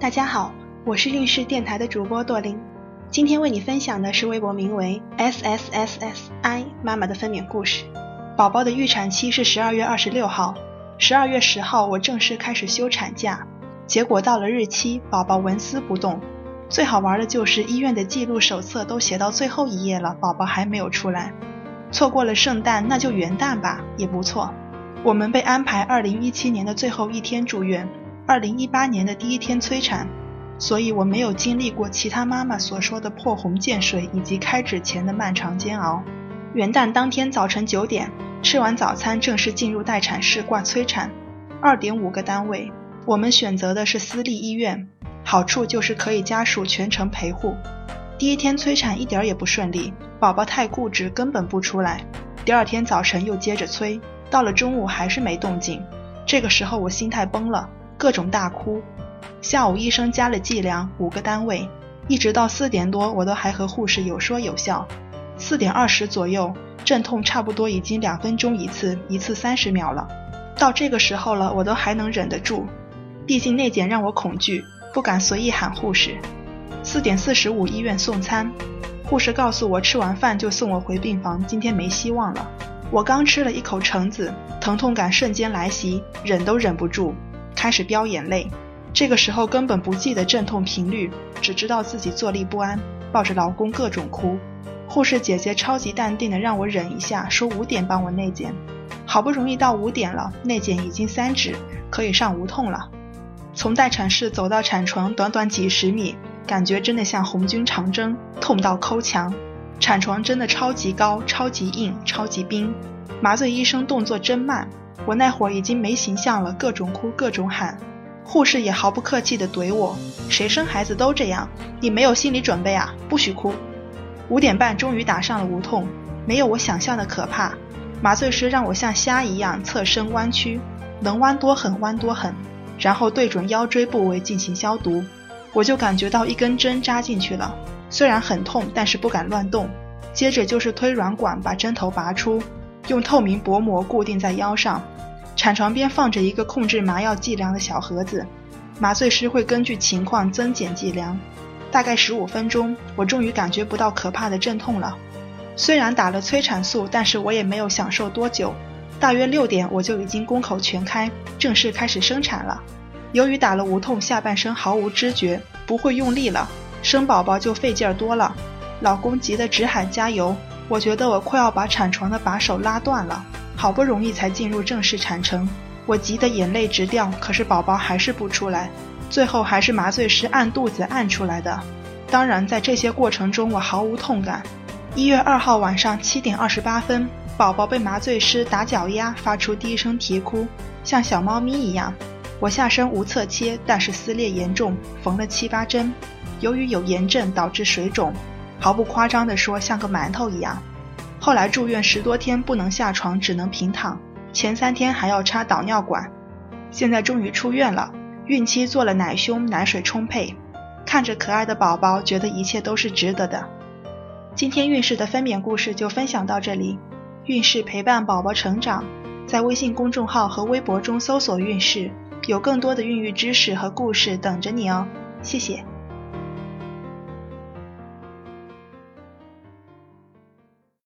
大家好，我是运势电台的主播朵琳，今天为你分享的是微博名为 S S S S I 妈妈的分娩故事。宝宝的预产期是十二月二十六号，十二月十号我正式开始休产假，结果到了日期，宝宝纹丝不动。最好玩的就是医院的记录手册都写到最后一页了，宝宝还没有出来。错过了圣诞，那就元旦吧，也不错。我们被安排二零一七年的最后一天住院。二零一八年的第一天催产，所以我没有经历过其他妈妈所说的破红见水以及开指前的漫长煎熬。元旦当天早晨九点，吃完早餐正式进入待产室挂催产，二点五个单位，我们选择的是私立医院，好处就是可以家属全程陪护。第一天催产一点也不顺利，宝宝太固执，根本不出来。第二天早晨又接着催，到了中午还是没动静，这个时候我心态崩了。各种大哭，下午医生加了剂量，五个单位，一直到四点多，我都还和护士有说有笑。四点二十左右，阵痛差不多已经两分钟一次，一次三十秒了。到这个时候了，我都还能忍得住，毕竟内检让我恐惧，不敢随意喊护士。四点四十五，医院送餐，护士告诉我吃完饭就送我回病房，今天没希望了。我刚吃了一口橙子，疼痛感瞬间来袭，忍都忍不住。开始飙眼泪，这个时候根本不记得阵痛频率，只知道自己坐立不安，抱着老公各种哭。护士姐姐超级淡定的让我忍一下，说五点帮我内检。好不容易到五点了，内检已经三指，可以上无痛了。从待产室走到产床，短短几十米，感觉真的像红军长征，痛到抠墙。产床真的超级高、超级硬、超级冰，麻醉医生动作真慢。我那会儿已经没形象了，各种哭，各种喊，护士也毫不客气地怼我：“谁生孩子都这样，你没有心理准备啊，不许哭。”五点半终于打上了无痛，没有我想象的可怕。麻醉师让我像虾一样侧身弯曲，能弯多狠弯多狠，然后对准腰椎部位进行消毒。我就感觉到一根针扎进去了，虽然很痛，但是不敢乱动。接着就是推软管把针头拔出。用透明薄膜固定在腰上，产床边放着一个控制麻药剂量的小盒子，麻醉师会根据情况增减剂量。大概十五分钟，我终于感觉不到可怕的阵痛了。虽然打了催产素，但是我也没有享受多久。大约六点，我就已经宫口全开，正式开始生产了。由于打了无痛，下半身毫无知觉，不会用力了，生宝宝就费劲儿多了。老公急得直喊加油。我觉得我快要把产床的把手拉断了，好不容易才进入正式产程，我急得眼泪直掉，可是宝宝还是不出来，最后还是麻醉师按肚子按出来的。当然，在这些过程中我毫无痛感。一月二号晚上七点二十八分，宝宝被麻醉师打脚丫，发出低声啼哭，像小猫咪一样。我下身无侧切，但是撕裂严重，缝了七八针。由于有炎症导致水肿。毫不夸张地说，像个馒头一样。后来住院十多天，不能下床，只能平躺。前三天还要插导尿管。现在终于出院了，孕期做了奶胸，奶水充沛，看着可爱的宝宝，觉得一切都是值得的。今天孕氏的分娩故事就分享到这里。孕氏陪伴宝宝成长，在微信公众号和微博中搜索“孕氏”，有更多的孕育知识和故事等着你哦。谢谢。